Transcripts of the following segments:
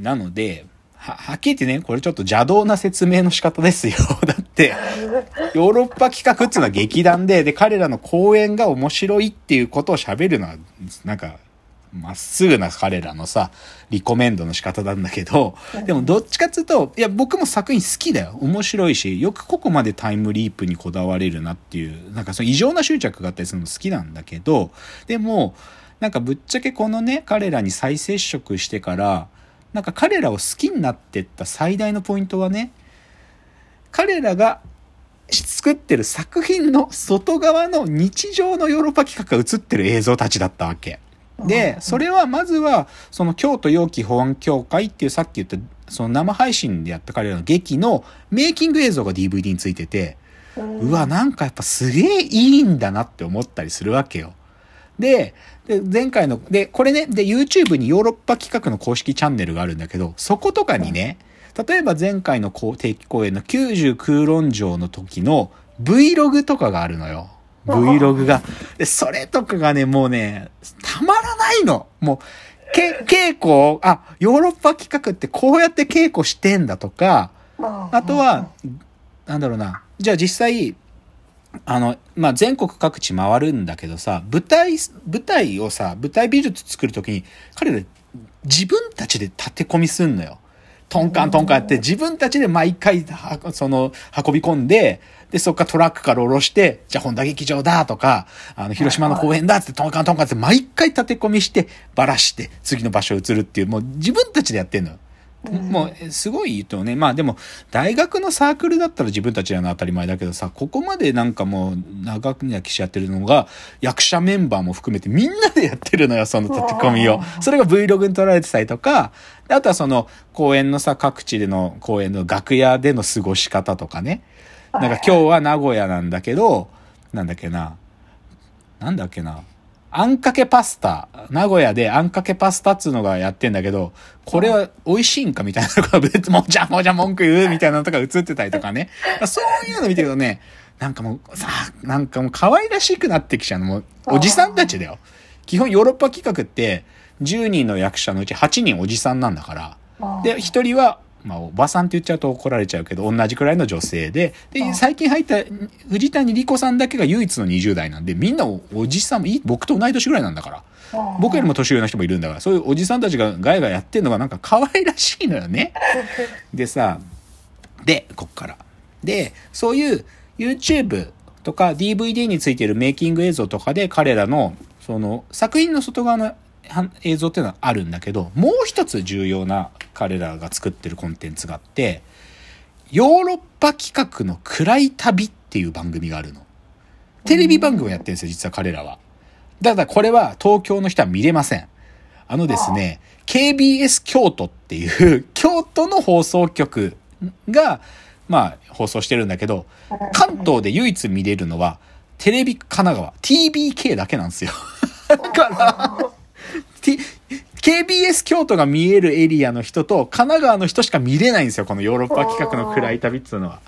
なので、は、はっきり言ってね、これちょっと邪道な説明の仕方ですよ。だって、ヨーロッパ企画っていうのは劇団で、で、彼らの公演が面白いっていうことを喋るのは、なんか、まっすぐな彼らのさ、リコメンドの仕方なんだけど、でもどっちかっていうと、いや、僕も作品好きだよ。面白いし、よくここまでタイムリープにこだわれるなっていう、なんかその異常な執着があったりするの好きなんだけど、でも、なんかぶっちゃけこのね、彼らに再接触してから、なんか彼らを好きになってった最大のポイントはね、彼らが作ってる作品の外側の日常のヨーロッパ企画が映ってる映像たちだったわけ。で、それはまずは、その京都陽気保安協会っていうさっき言った、その生配信でやった彼らの劇のメイキング映像が DVD についてて、うわ、なんかやっぱすげえいいんだなって思ったりするわけよ。で、で前回の、で、これね、で、YouTube にヨーロッパ企画の公式チャンネルがあるんだけど、そことかにね、例えば前回のこう定期公演の90空論城の時の Vlog とかがあるのよ。Vlog が。で、それとかがね、もうね、たまらないの。もう、け、稽古を、あ、ヨーロッパ企画ってこうやって稽古してんだとか、あとは、なんだろうな。じゃあ実際、あの、まあ、全国各地回るんだけどさ、舞台、舞台をさ、舞台美術作るときに、彼ら自分たちで立て込みすんのよ。トンカントンカンって自分たちで毎回、はその、運び込んで、で、そっからトラックから下ろして、じゃあ本田劇場だとか、あの、広島の公園だってトンカントンカンって毎回立て込みして、ばらして、次の場所移るっていう、もう自分たちでやってんのよ。もう、すごいとね、まあでも、大学のサークルだったら自分たちやの当たり前だけどさ、ここまでなんかもう、長くにきしやってるのが、役者メンバーも含めてみんなでやってるのよ、その立て込みを。それが Vlog に撮られてたりとか、あとはその、公演のさ、各地での公演の楽屋での過ごし方とかね。なんか今日は名古屋なんだけど、なんだっけな、なんだっけな、あんかけパスタ。名古屋であんかけパスタっつうのがやってんだけど、これは美味しいんかみたいなのが、別 もうじゃもうじゃ文句言うみたいなのとか映ってたりとかね。そういうの見てるとね、なんかもうさ、なんかもう可愛らしくなってきちゃうの。もう、おじさんたちだよ。基本ヨーロッパ企画って、10人の役者のうち8人おじさんなんだから。で、1人は、まあ、おばさんって言っちゃうと怒られちゃうけど、同じくらいの女性で、で、最近入った藤谷莉子さんだけが唯一の20代なんで、みんなおおじさんもいい、僕と同い年ぐらいなんだから。僕よりも年上の人もいるんだから、そういうおじさんたちがガヤガヤやってんのがなんか可愛らしいのよね。でさ、で、こっから。で、そういう YouTube とか DVD についてるメイキング映像とかで彼らの、その作品の外側のは映像っていうのはあるんだけど、もう一つ重要な彼らが作ってるコンテンツがあって、ヨーロッパ企画の暗い旅っていう番組があるの。テレビ番組をやってるんですよ、実は彼らは。ただこれは東京の人は見れません。あのですね、KBS 京都っていう京都の放送局が、まあ放送してるんだけど、関東で唯一見れるのはテレビ神奈川、TBK だけなんですよ。だから、T、KBS 京都が見えるエリアの人と神奈川の人しか見れないんですよ、このヨーロッパ企画の暗い旅っていうのは。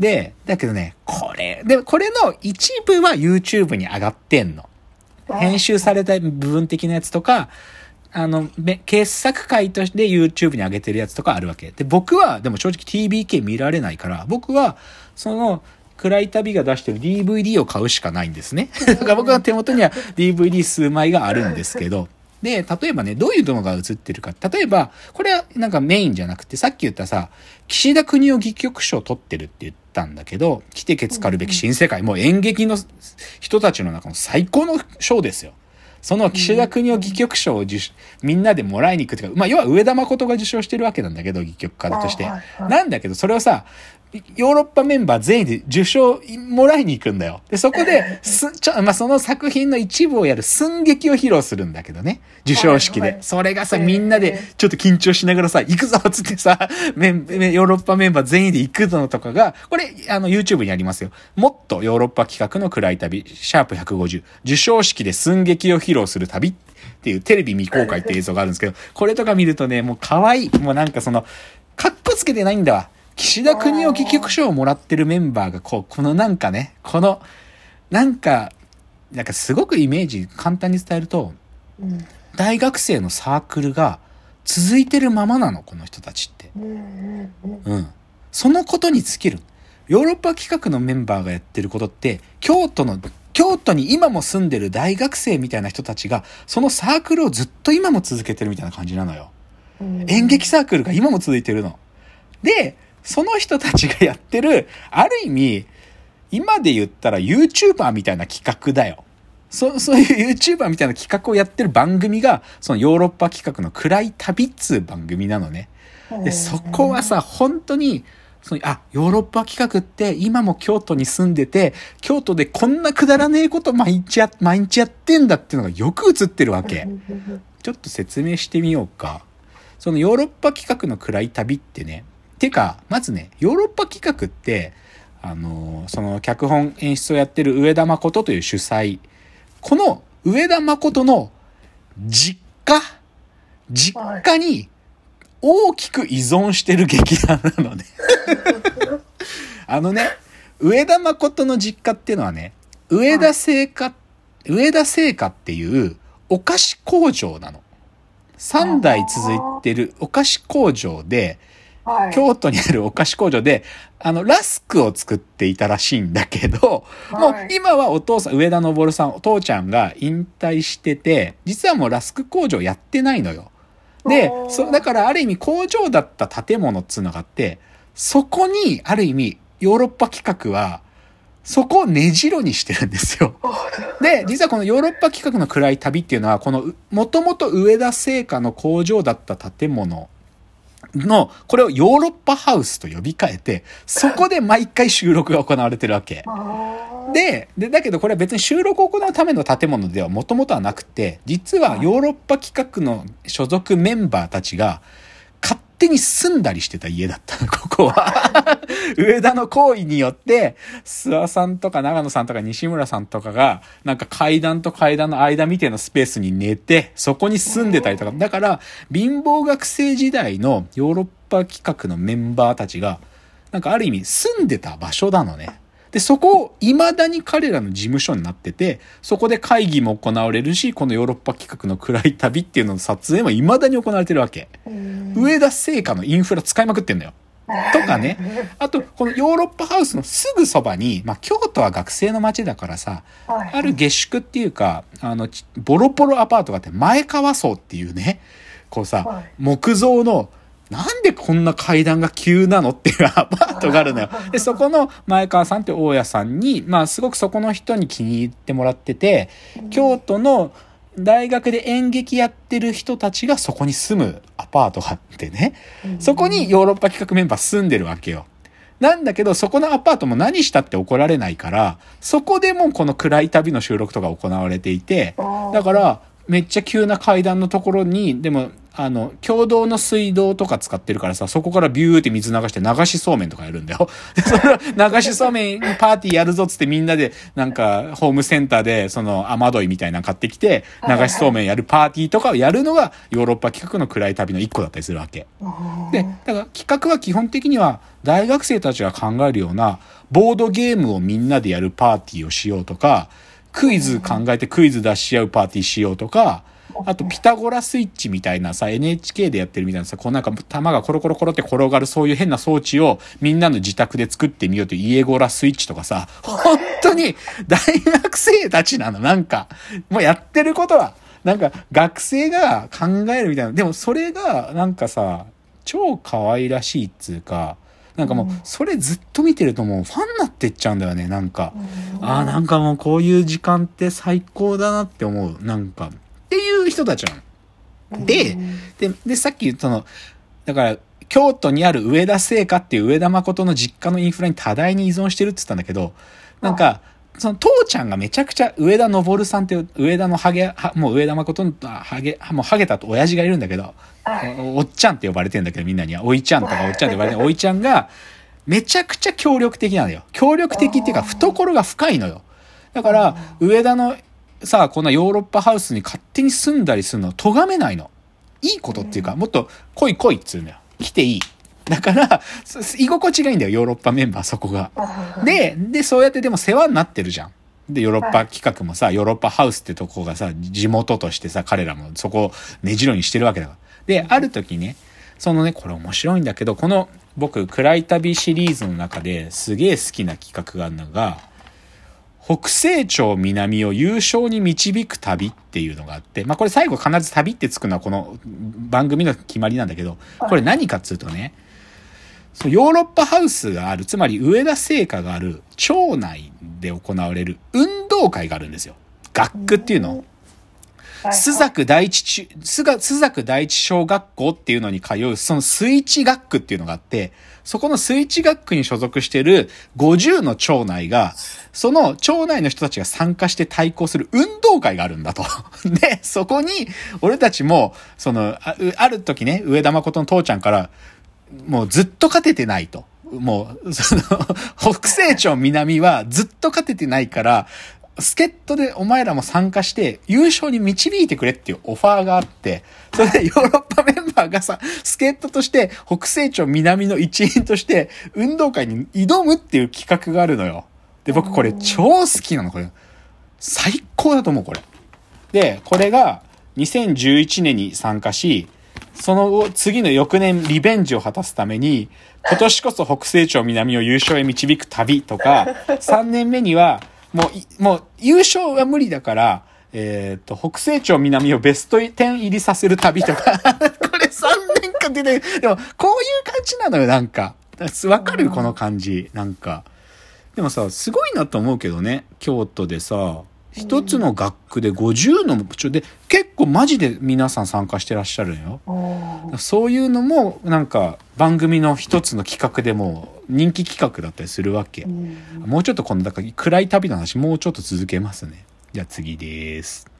で、だけどね、これ、で、これの一部は YouTube に上がってんの。編集された部分的なやつとか、あの、べ傑作会として YouTube に上げてるやつとかあるわけ。で、僕は、でも正直 TBK 見られないから、僕は、その、暗い旅が出してる DVD を買うしかないんですね。だから僕の手元には DVD 数枚があるんですけど、で、例えばね、どういうのが映ってるか。例えば、これはなんかメインじゃなくて、さっき言ったさ、岸田国夫戯曲賞を取ってるって言ったんだけど、来てけつかるべき新世界、もう演劇の人たちの中の最高の賞ですよ。その岸田国夫戯曲賞を受賞みんなでもらいに行くっていうか、まあ、要は上田誠が受賞してるわけなんだけど、戯曲家として。なんだけど、それをさ、ヨーロッパメンバー全員で受賞もらいに行くんだよ。で、そこで、す、ちょ、まあ、その作品の一部をやる寸劇を披露するんだけどね。受賞式で。それがさ、みんなでちょっと緊張しながらさ、行くぞっつってさ、メン、ヨーロッパメンバー全員で行くぞとかが、これ、あの、YouTube にありますよ。もっとヨーロッパ企画の暗い旅、シャープ150、受賞式で寸劇を披露する旅っていうテレビ未公開って映像があるんですけど、これとか見るとね、もう可愛い。もうなんかその、かっこつけてないんだわ。岸田国夫戯曲賞をもらってるメンバーが、こう、このなんかね、この、なんか、なんかすごくイメージ簡単に伝えると、大学生のサークルが続いてるままなの、この人たちって。うんうんうんうん。そのことに尽きる。ヨーロッパ企画のメンバーがやってることって、京都の、京都に今も住んでる大学生みたいな人たちが、そのサークルをずっと今も続けてるみたいな感じなのよ。うん演劇サークルが今も続いてるの。で、その人たちがやってる、ある意味、今で言ったら YouTuber みたいな企画だよ。そそういう YouTuber みたいな企画をやってる番組が、そのヨーロッパ企画の暗い旅っつう番組なのね。で、そこはさ、本当に、そのあ、ヨーロッパ企画って今も京都に住んでて、京都でこんなくだらねえこと毎日や、毎日やってんだっていうのがよく映ってるわけ。ちょっと説明してみようか。そのヨーロッパ企画の暗い旅ってね、てか、まずね、ヨーロッパ企画って、あのーその脚本演出をやってる上田誠という主催。この上田誠の実家、実家に大きく依存してる劇団なのね。あのね、上田誠の実家っていうのはね、上田製菓、上田製菓っていうお菓子工場なの。3代続いてるお菓子工場で、はい京都にあるお菓子工場で、あの、ラスクを作っていたらしいんだけど、もうはい今はお父さん、上田昇さん、お父ちゃんが引退してて、実はもうラスク工場やってないのよ。でそだからある意味工場だった建物っつうのがあって、そこにある意味ヨーロッパ企画は、そこを根城にしてるんですよ。で、実はこのヨーロッパ企画の暗い旅っていうのは、この、もともと上田製菓の工場だった建物の、これをヨーロッパハウスと呼び替えて、そこで毎回収録が行われてるわけ。で、で、だけどこれは別に収録を行うための建物ではもともとはなくて、実はヨーロッパ企画の所属メンバーたちが、勝手に住んだりしてた家だったの、ここは。上田の行為によって、諏訪さんとか長野さんとか西村さんとかが、なんか階段と階段の間みたいなスペースに寝て、そこに住んでたりとか、だから、貧乏学生時代のヨーロッパ企画のメンバーたちが、なんかある意味住んでた場所なのね。で、そこを未だに彼らの事務所になってて、そこで会議も行われるし、このヨーロッパ企画の暗い旅っていうのの撮影も未だに行われてるわけ。うん上田製菓のインフラ使いまくってんだよ。とかね。あと、このヨーロッパハウスのすぐそばに、まあ、京都は学生の街だからさ、はいある下宿っていうか、あの、ちボロボロアパートがあって、前川荘っていうね、こうさ、はい木造の、なんでこんな階段が急なのっていう アパートがあるのよ。で、そこの前川さんって大家さんに、まあすごくそこの人に気に入ってもらってて、京都の大学で演劇やってる人たちがそこに住むアパートがあってね。そこにヨーロッパ企画メンバー住んでるわけよ。なんだけど、そこのアパートも何したって怒られないから、そこでもこの暗い旅の収録とか行われていて、だから、めっちゃ急な階段のところに、でも、あの、共同の水道とか使ってるからさ、そこからビューって水流して流しそうめんとかやるんだよ。で、それを流しそうめんパーティーやるぞっつってみんなで、なんか、ホームセンターで、その、雨どいみたいなの買ってきて、流しそうめんやるパーティーとかをやるのが、ヨーロッパ企画の暗い旅の一個だったりするわけ。で、だから企画は基本的には大学生たちが考えるようなボードゲームをみんなでやるパーティーをしようとか、クイズ考えてクイズ出し合うパーティーしようとか、あとピタゴラスイッチみたいなさ、NHK でやってるみたいなさ、こうなんか玉がコロコロコロって転がるそういう変な装置をみんなの自宅で作ってみようというイエゴラスイッチとかさ、本当に大学生たちなの、なんか。もうやってることは、なんか学生が考えるみたいな。でもそれがなんかさ、超可愛らしいっつうか、なんかもう、それずっと見てるともうファンになってっちゃうんだよね、なんか。ああ、なんかもうこういう時間って最高だなって思う。なんか。人たちなの。で、で、で、さっき言ったの、だから、京都にある上田製菓っていう上田誠の実家のインフラに多大に依存してるって言ったんだけど、なんか、その父ちゃんがめちゃくちゃ上田昇さんっていう上田のハゲ、はもう上田誠のあハゲ、もうハゲたと親父がいるんだけど、おおっちゃんって呼ばれてんだけどみんなには、おいちゃんとかおっちゃんって呼ばれてるおいちゃんが、めちゃくちゃ協力的なのよ。協力的っていうか、懐が深いのよ。だから、上田のさあ、こんなヨーロッパハウスに勝手に住んだりするの、咎めないの。いいことっていうか、もっと来い来いっつうのよ。来ていい。だから、そ 居心地がいいんだよ、ヨーロッパメンバー、そこが。で、で、そうやってでも世話になってるじゃん。で、ヨーロッパ企画もさ、ヨーロッパハウスってとこがさ、地元としてさ、彼らもそこを根城にしてるわけだから。で、ある時ね、そのね、これ面白いんだけど、この僕、暗い旅シリーズの中ですげえ好きな企画があるのが、北西町南を優勝に導く旅っていうのがあって、まあこれ最後必ず旅ってつくのはこの番組の決まりなんだけど、これ何かっつうとね、そうヨーロッパハウスがある、つまり上田製菓がある町内で行われる運動会があるんですよ。学区っていうの。スザク第一中、スガ、スザク第一小学校っていうのに通う、そのスイッチ学区っていうのがあって、そこのスイッチ学区に所属してる50の町内が、その町内の人たちが参加して対抗する運動会があるんだと。で、そこに、俺たちも、その、あある時ね、上田誠の父ちゃんから、もうずっと勝ててないと。もう、その、北西町南はずっと勝ててないから、助っ人でお前らも参加して優勝に導いてくれっていうオファーがあって、それでヨーロッパメンバーがさ、助っ人として北西町南の一員として運動会に挑むっていう企画があるのよ。で、僕これ超好きなの、これ。最高だと思う、これ。で、これが2011年に参加し、その後、次の翌年リベンジを果たすために、今年こそ北西町南を優勝へ導く旅とか、3年目には、もう、もう、優勝は無理だから、えっ、ー、と、北西町南をベスト10入りさせる旅とか これ3年間出て、でも、こういう感じなのよ、なんか。わかるこの感じ。なんか。でもさ、すごいなと思うけどね。京都でさ、一つの学区で50の部長で、結構マジで皆さん参加してらっしゃるのよ。そういうのも、なんか、番組の一つの企画でも人気企画だったりするわけ。もうちょっとこの、だから暗い旅の話、もうちょっと続けますね。じゃあ次です。